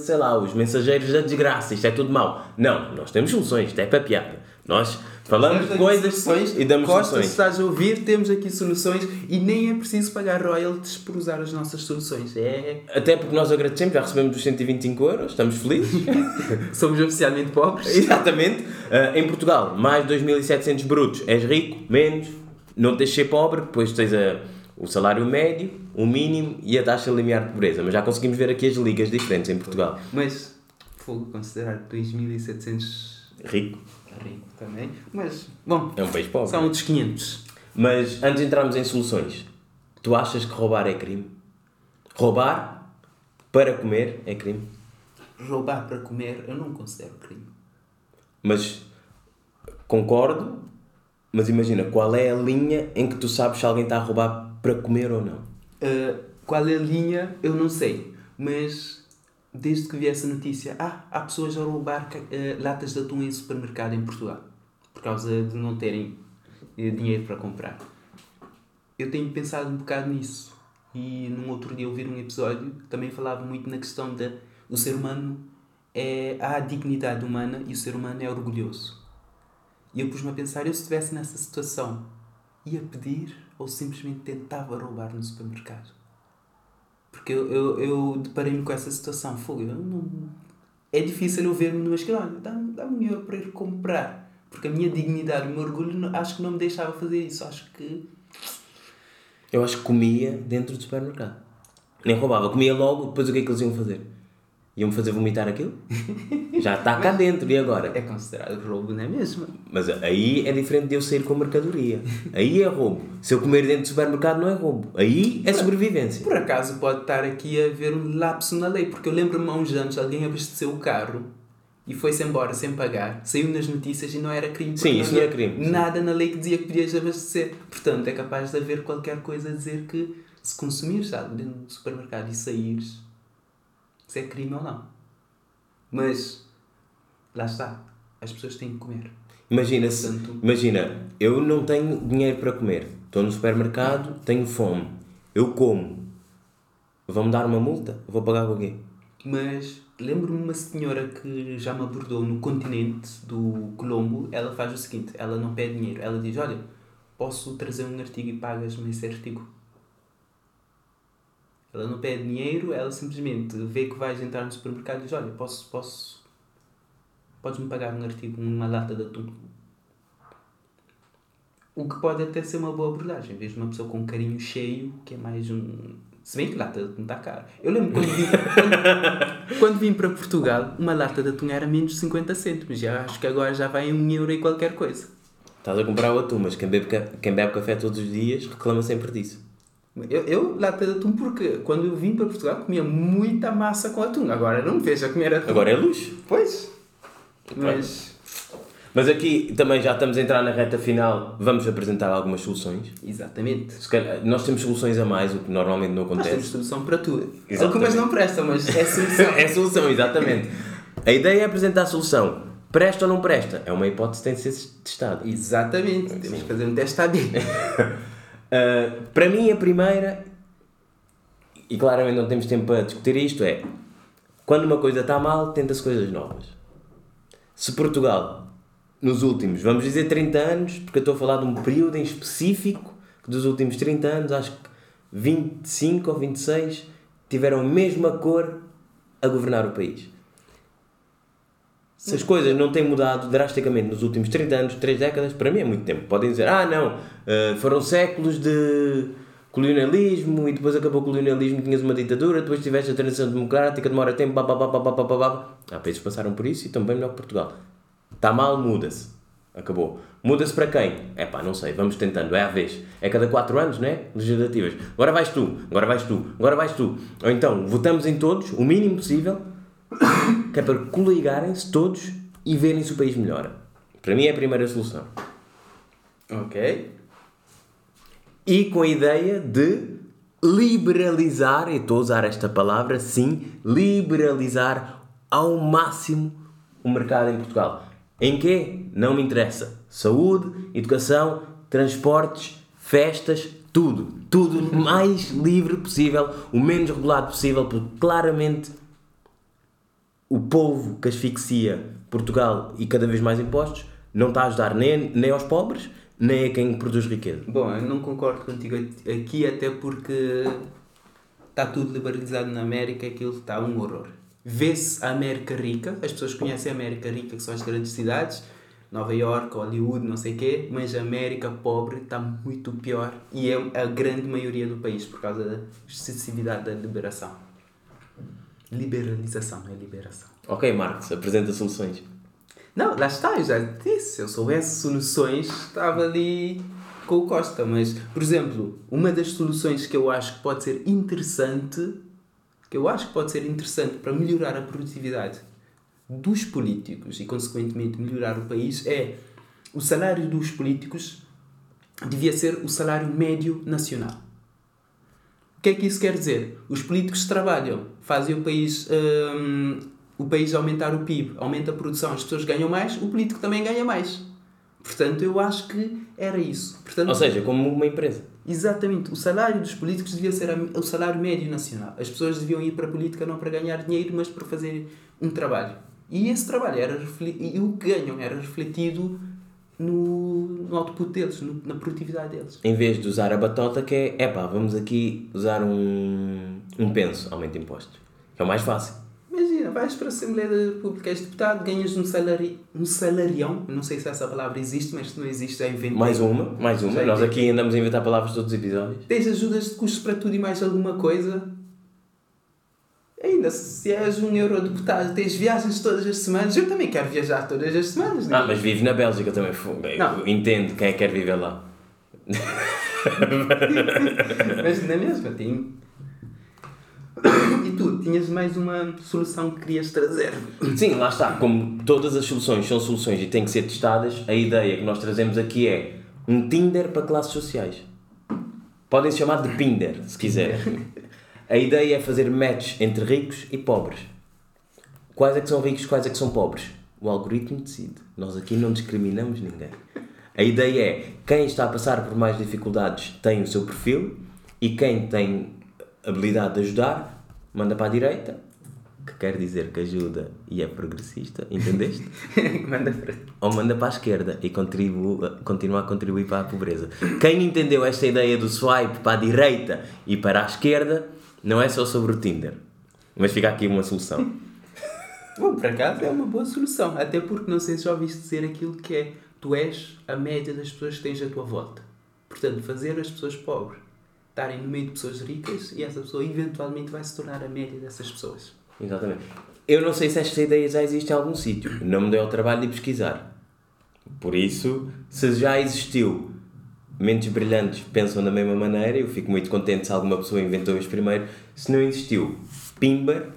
sei lá, os mensageiros da desgraça, isto é tudo mau. Não, nós temos soluções, isto é para piada. Nós falamos de coisas e damos Costa, se soluções. estás a ouvir, temos aqui soluções e nem é preciso pagar royalties por usar as nossas soluções. É... Até porque nós agradecemos, já recebemos os 125 euros, estamos felizes. Somos oficialmente pobres. Exatamente. Ah, em Portugal, mais 2.700 brutos, és rico, menos, não tens de ser pobre, depois tens a, o salário médio, o mínimo e a taxa limiar de pobreza. Mas já conseguimos ver aqui as ligas diferentes em Portugal. Mas, fogo, considerar 2.700 Rico rico também. Mas, bom, é um país pobre. são outros 500. Mas antes de entrarmos em soluções, tu achas que roubar é crime? Roubar para comer é crime? Roubar para comer, eu não considero crime. Mas concordo, mas imagina, qual é a linha em que tu sabes se alguém está a roubar para comer ou não? Uh, qual é a linha, eu não sei. Mas desde que vi essa notícia, ah, há pessoas a roubar uh, latas de atum em supermercado em Portugal por causa de não terem eh, dinheiro para comprar. Eu tenho pensado um bocado nisso. E num outro dia eu vi um episódio também falava muito na questão de o ser humano é a dignidade humana e o ser humano é orgulhoso. E eu pus-me a pensar, eu se estivesse nessa situação, ia pedir ou simplesmente tentava roubar no supermercado? Porque eu, eu, eu deparei-me com essa situação. Fogo, não... É difícil eu ver-me esquina, olha, dá-me dá um euro para ir comprar. Porque a minha dignidade, o meu orgulho, acho que não me deixava fazer isso. Acho que... Eu acho que comia dentro do supermercado. Nem roubava, comia logo, depois o que é que eles iam fazer? Iam-me fazer vomitar aquilo? Já está cá dentro, e agora? É considerado roubo, não é mesmo? Mas aí é diferente de eu sair com mercadoria. Aí é roubo. Se eu comer dentro do supermercado não é roubo. Aí é sobrevivência. Por acaso pode estar aqui a haver um lapso na lei, porque eu lembro-me há uns anos alguém abasteceu o carro e foi-se embora sem pagar, saiu nas notícias e não era crime. Sim, isso não é crime, sim. Nada na lei que dizia que podias abastecer. Portanto, é capaz de haver qualquer coisa a dizer que se consumires algo dentro do supermercado e saíres, se é crime ou não. Mas, lá está, as pessoas têm que comer. Imagina, se, Portanto- imagina, eu não tenho dinheiro para comer. Estou no supermercado, tenho fome. Eu como. Vão-me dar uma multa? Vou pagar o quê? Mas lembro-me uma senhora que já me abordou no continente do Colombo. Ela faz o seguinte: ela não pede dinheiro. Ela diz: Olha, posso trazer um artigo e pagas-me esse artigo. Ela não pede dinheiro, ela simplesmente vê que vais entrar no supermercado e diz: Olha, posso, posso, podes-me pagar um artigo, uma lata de atum. O que pode até ser uma boa abordagem. Vejo uma pessoa com um carinho cheio, que é mais um. Se bem que lata de atum está caro. Eu lembro quando vim, quando, vim para Portugal, uma lata de atum era menos de 50 cêntimos. Já acho que agora já vai em um euro e qualquer coisa. Estás a comprar o atum, mas quem bebe, quem bebe café todos os dias reclama sempre disso. Eu, eu lata de atum porque quando eu vim para Portugal comia muita massa com atum. Agora não me vejo a comer atum. Agora é luxo. Pois. Mas. Mas aqui também já estamos a entrar na reta final, vamos apresentar algumas soluções. Exatamente. Calhar- nós temos soluções a mais, o que normalmente não Nós temos acontece. solução para tudo. Algumas não prestam, mas é solução. é solução, exatamente. A ideia é apresentar a solução. Presta ou não presta? É uma hipótese que tem de ser testada. Exatamente. Temos que fazer um teste AD. Uh, para mim, a primeira, e claramente não temos tempo para discutir isto, é quando uma coisa está mal, tenta-se coisas novas. Se Portugal, nos últimos, vamos dizer 30 anos, porque eu estou a falar de um período em específico, que dos últimos 30 anos, acho que 25 ou 26 tiveram a mesma cor a governar o país. Se as coisas não têm mudado drasticamente nos últimos 30 anos, 3 décadas, para mim é muito tempo. Podem dizer, ah, não, eh, foram séculos de colonialismo e depois acabou o colonialismo, tinhas uma ditadura, depois tiveste a transição democrática, demora tempo, blá, blá, blá, blá, blá, blá, blá. Há países que passaram por isso e estão bem melhor que Portugal. Está mal, muda-se. Acabou. Muda-se para quem? É pá, não sei, vamos tentando, é à vez. É cada 4 anos, não é? Legislativas. Agora vais tu, agora vais tu, agora vais tu. Ou então, votamos em todos, o mínimo possível, que é para coligarem-se todos e verem se o país melhora. Para mim é a primeira solução. ok. E com a ideia de liberalizar, e estou a usar esta palavra, sim, liberalizar ao máximo o mercado em Portugal. Em quê? Não me interessa. Saúde, educação, transportes, festas, tudo. Tudo o mais livre possível, o menos regulado possível, porque claramente o povo que asfixia Portugal e cada vez mais impostos não está a ajudar nem, nem aos pobres, nem a quem produz riqueza. Bom, eu não concordo contigo aqui, até porque está tudo liberalizado na América aquilo está um horror. Vê-se a América rica, as pessoas conhecem a América rica, que são as grandes cidades, Nova York, Hollywood, não sei o quê, mas a América pobre está muito pior e é a grande maioria do país por causa da excessividade da liberação. Liberalização, não é liberação. Ok, Marcos, apresenta soluções. Não, lá está, eu já disse. Se eu soubesse soluções, estava ali com o Costa. Mas, por exemplo, uma das soluções que eu acho que pode ser interessante, que eu acho que pode ser interessante para melhorar a produtividade dos políticos e, consequentemente, melhorar o país é o salário dos políticos devia ser o salário médio nacional. O que é que isso quer dizer? Os políticos trabalham, fazem o país, hum, o país aumentar o PIB, aumenta a produção, as pessoas ganham mais, o político também ganha mais. Portanto, eu acho que era isso. Portanto, Ou seja, como uma empresa. Exatamente. O salário dos políticos devia ser o salário médio nacional. As pessoas deviam ir para a política não para ganhar dinheiro, mas para fazer um trabalho. E esse trabalho era e o que ganham era refletido no, no output deles, no- na produtividade deles. Em vez de usar a batota, que é, epá, vamos aqui usar um, um penso, aumento de impostos. Que é o mais fácil. Imagina, vais para a Assembleia da República, és deputado, ganhas um, salari, um salarião. Não sei se essa palavra existe, mas se não existe, já inventei. Mais uma, mais uma. Já Nós aqui andamos a inventar palavras todos os episódios. Tens ajudas de custos para tudo e mais alguma coisa. Ainda se és um eurodeputado, tens viagens todas as semanas. Eu também quero viajar todas as semanas. Ah, mas vive na Bélgica também. Não. Entendo quem é que quer viver lá. Mas na mesma, tenho. E tu, tinhas mais uma solução que querias trazer? Sim, lá está. Como todas as soluções são soluções e têm que ser testadas, a ideia que nós trazemos aqui é um Tinder para classes sociais. Podem se chamar de Pinder, se quiserem. A ideia é fazer match entre ricos e pobres. Quais é que são ricos, quais é que são pobres? O algoritmo decide. Nós aqui não discriminamos ninguém. A ideia é quem está a passar por mais dificuldades tem o seu perfil e quem tem habilidade de ajudar manda para a direita, que quer dizer que ajuda e é progressista, entendeste? Manda para Ou manda para a esquerda e contribui, continua a contribuir para a pobreza. Quem entendeu esta ideia do swipe para a direita e para a esquerda não é só sobre o Tinder, mas fica aqui uma solução. Bom, por acaso é uma boa solução. Até porque não sei se já ouviste dizer aquilo que é tu és a média das pessoas que tens à tua volta. Portanto, fazer as pessoas pobres estarem no meio de pessoas ricas e essa pessoa eventualmente vai se tornar a média dessas pessoas. Exatamente. Eu não sei se esta ideia já existe em algum sítio. Não me deu o trabalho de pesquisar. Por isso, se já existiu, mentes brilhantes pensam da mesma maneira, eu fico muito contente se alguma pessoa inventou isto primeiro. Se não existiu, pimba,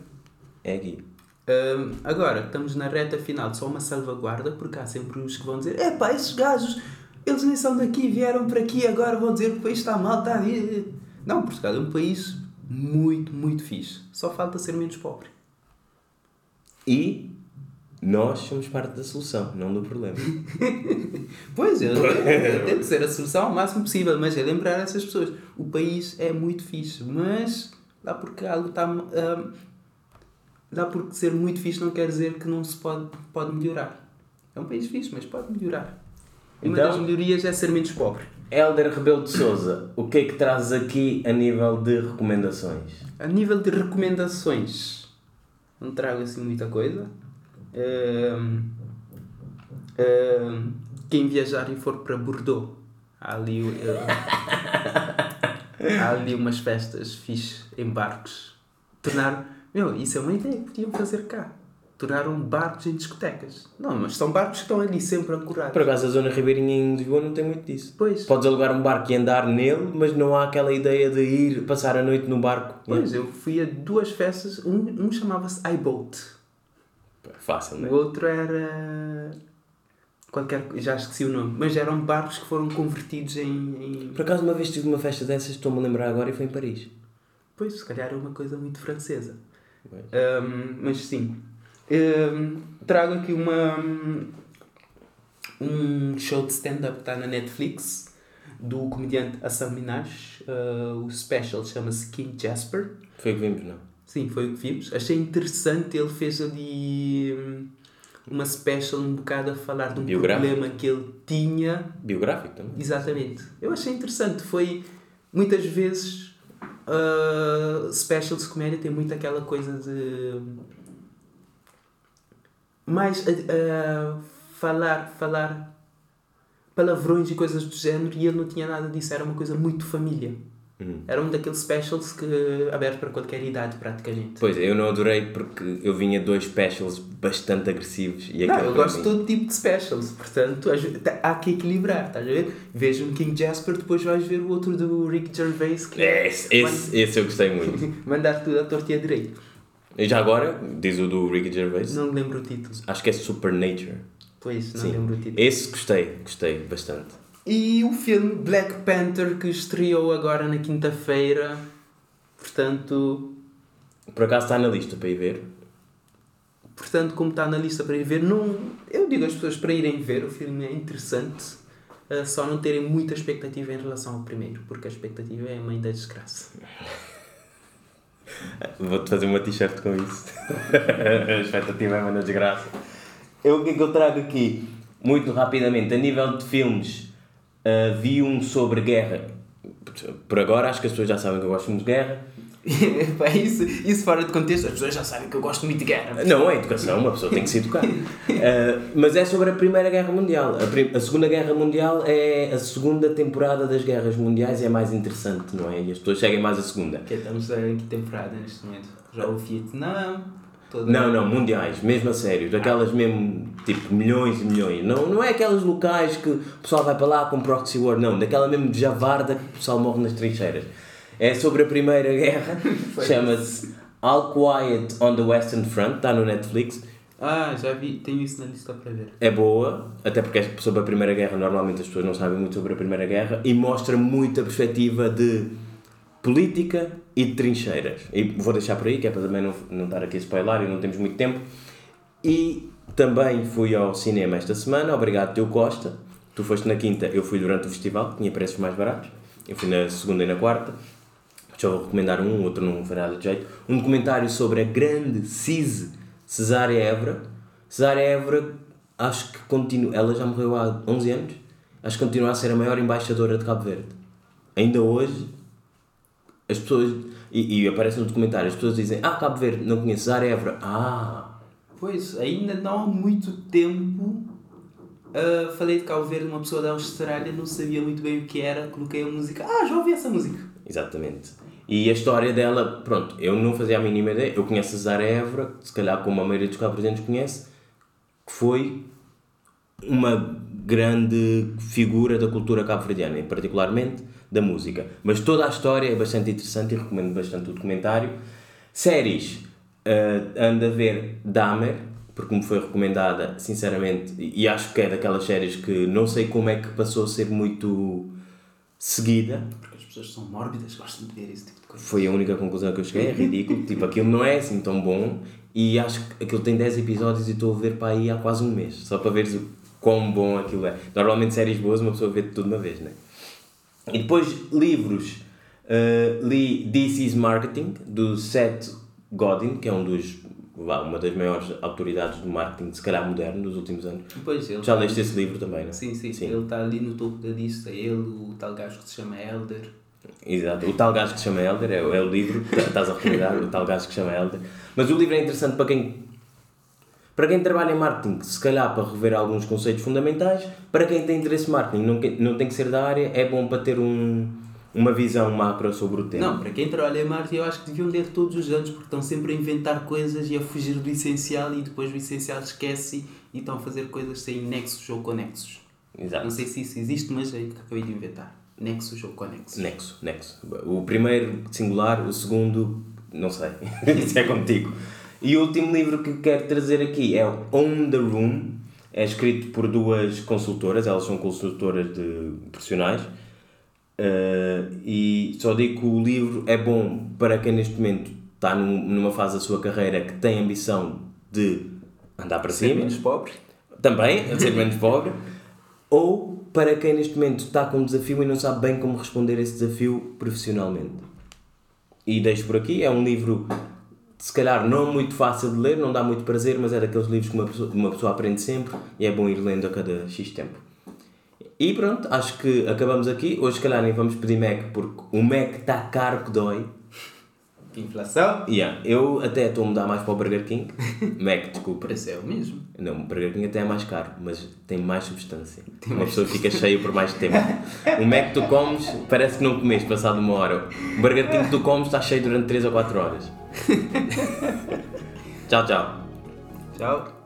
é aqui. Hum, agora, estamos na reta final, só uma salvaguarda, porque há sempre os que vão dizer: é pá, esses gajos, eles nem são daqui, vieram para aqui, agora vão dizer que o país está mal, está. ali." Não, Portugal é um país muito, muito fixe. Só falta ser menos pobre. E nós somos parte da solução, não do problema. Pois, eu, eu tento ser a solução ao máximo possível, mas é lembrar essas pessoas: o país é muito fixe, mas dá porque algo está. hum, dá porque ser muito fixe não quer dizer que não se pode, pode melhorar. É um país fixe, mas pode melhorar. Uma Então- das melhorias é ser menos pobre. Helder Rebelo de Souza, o que é que trazes aqui a nível de recomendações? A nível de recomendações, não trago assim muita coisa. Quem viajar e for para Bordeaux, há ali, uh, há ali umas festas fixe em barcos. Tornar, meu, isso é uma ideia que podiam fazer cá. Tornaram barcos em discotecas. Não, mas são barcos que estão ali sempre ancorados. Por acaso a zona ribeirinha em Lisboa não tem muito disso. Pois. Podes alugar um barco e andar nele, mas não há aquela ideia de ir passar a noite no barco. Pois, eu fui a duas festas, um, um chamava-se iBoat. Fácil, não O outro era. Qualquer. Já esqueci o nome. Mas eram barcos que foram convertidos em. em... Por acaso uma vez tive uma festa dessas, estou-me a lembrar agora, e foi em Paris. Pois, se calhar é uma coisa muito francesa. Pois. Ahm, mas sim. Ahm, trago aqui uma. Um show de stand-up que está na Netflix do comediante Assam Minaj. Ah, o special chama-se King Jasper. Foi o que vimos, não? Sim, foi o que vimos. Achei interessante, ele fez ali hum, uma special um bocado a falar de um Biográfico. problema que ele tinha. Biográfico também. Exatamente. Eu achei interessante. Foi muitas vezes uh, specials de comédia tem muito aquela coisa de mais a, a falar, falar palavrões e coisas do género e ele não tinha nada disso, era uma coisa muito família. Uhum. Era um daqueles specials que aberto para qualquer idade praticamente. Pois, eu não adorei porque eu vinha dois specials bastante agressivos. E Não, eu gosto de todo tipo de specials, portanto tá- há que equilibrar, estás a ver? Veja um King Jasper, depois vais ver o outro do Rick Gervais que É, Esse, esse, esse eu gostei muito. mandar tudo à torta e à direita. E já agora, diz o do Ricky Gervais, Não lembro o título, acho que é Supernature. pois, não Sim. lembro o título. Esse gostei, gostei bastante. E o filme Black Panther que estreou agora na quinta-feira, portanto, Por acaso está na lista para ir ver. portanto como está na lista para ir ver, não, eu digo às pessoas para irem ver, o filme é interessante, eh, só não terem muita expectativa em relação ao primeiro, porque a expectativa é a mãe da desgraça. Vou-te fazer uma t-shirt com isso. a expectativa é uma desgraça. Eu, o que é que eu trago aqui? Muito rapidamente, a nível de filmes, ah, vi um sobre guerra. Por agora, acho que as pessoas já sabem que eu gosto muito de guerra. Isso, isso fora de contexto, as pessoas já sabem que eu gosto muito de guerra. Não, é educação, uma pessoa tem que se educar. Ah, mas é sobre a Primeira Guerra Mundial. A, prim- a Segunda Guerra Mundial é a segunda temporada das guerras mundiais e é mais interessante, não é? E as pessoas seguem mais a segunda. Que estamos em que temporada neste momento? Já o Vietnã, toda... Não, não, mundiais, mesmo a sério, daquelas mesmo, tipo, milhões e milhões. Não, não é aquelas locais que o pessoal vai para lá com proxy war, não, daquela mesmo de javarda que o pessoal morre nas trincheiras. É sobre a Primeira Guerra, chama-se All Quiet on the Western Front, está no Netflix. Ah, já vi, tenho isso na lista para ver. É boa, até porque é sobre a Primeira Guerra, normalmente as pessoas não sabem muito sobre a Primeira Guerra, e mostra muito a perspectiva de política e de trincheiras. E vou deixar por aí, que é para também não, não estar aqui a spoiler e não temos muito tempo. E também fui ao cinema esta semana, obrigado Teu Costa. Tu foste na quinta, eu fui durante o festival, tinha preços mais baratos. Eu fui na segunda e na quarta. Já vou recomendar um, outro não foi nada de jeito. Um documentário sobre a grande Cise Cesária Évora. Cesária Évora, acho que continua. Ela já morreu há 11 anos. Acho que continua a ser a maior embaixadora de Cabo Verde. Ainda hoje, as pessoas. E, e aparece no documentário, as pessoas dizem: Ah, Cabo Verde, não conheço Évora. Ah, Pois, ainda não há muito tempo Uh, falei de Cabo Verde, uma pessoa da Austrália não sabia muito bem o que era, coloquei a música. Ah, já ouvi essa música. Exatamente. E a história dela, pronto, eu não fazia a mínima ideia. Eu conheço a Zara Évora, se calhar como a maioria dos cabo-verdianos conhece, que foi uma grande figura da cultura cabo-verdiana, particularmente da música. Mas toda a história é bastante interessante e recomendo bastante o documentário. Séries, uh, anda a ver Dahmer, porque me foi recomendada, sinceramente, e acho que é daquelas séries que não sei como é que passou a ser muito seguida. Porque as pessoas são mórbidas, gostam de ver esse tipo de coisa. Foi a única conclusão que eu cheguei, é ridículo. tipo, aquilo não é assim tão bom e acho que aquilo tem 10 episódios e estou a ver para aí há quase um mês, só para ver o quão bom aquilo é. Normalmente séries boas uma pessoa vê tudo de uma vez, né? E depois livros, uh, li This is Marketing, do Seth Godin, que é um dos, uma das maiores autoridades do marketing, se calhar moderno, dos últimos anos. Pois, ele Já tá leste esse livro também, não é? Sim, sim, Ele está ali no topo da lista. Ele, o tal gajo que se chama Elder. Exato. O tal gajo que se chama Elder, é, o- é o livro, estás a recomendar, o tal gajo que se chama Elder. Mas o livro é interessante para quem, para quem trabalha em marketing, se calhar para rever alguns conceitos fundamentais. Para quem tem interesse em marketing, não, não tem que ser da área, é bom para ter um, uma visão macro sobre o tema. Não, para quem trabalha em marketing, eu acho que deviam ler todos os anos, porque estão sempre a inventar coisas e a fugir do essencial e depois o essencial esquece e estão a fazer coisas sem nexos ou conexos. Exato. Não sei se isso existe, mas é que acabei de inventar. Nexos ou conexos. Nexo, nexo. O primeiro singular, o segundo, não sei. Isso é contigo. E o último livro que quero trazer aqui é On the Room. É escrito por duas consultoras, elas são consultoras de profissionais. Uh, e só digo que o livro é bom para quem neste momento está num- numa fase da sua carreira que tem ambição de andar para Ser cima menos pobre. também, a ser menos pobre, ou para quem neste momento está com um desafio e não sabe bem como responder a esse desafio profissionalmente. E deixo por aqui, é um livro se calhar não muito fácil de ler, não dá muito prazer, mas é daqueles livros que uma pessoa, uma pessoa aprende sempre e é bom ir lendo a cada X tempo. E pronto, acho que acabamos aqui. Hoje, se calhar, nem vamos pedir Mac porque o Mac está caro que dói. Inflação. Yeah, eu até estou a mudar mais para o Burger King. Mac, desculpa. Preço é o mesmo. Não, o Burger King até é mais caro, mas tem mais substância. Tem uma mais pessoa fica cheia por mais tempo. o Mac tu comes, parece que não comeste passado uma hora. O Burger King que tu comes está cheio durante 3 ou 4 horas. tchau, tchau. Tchau.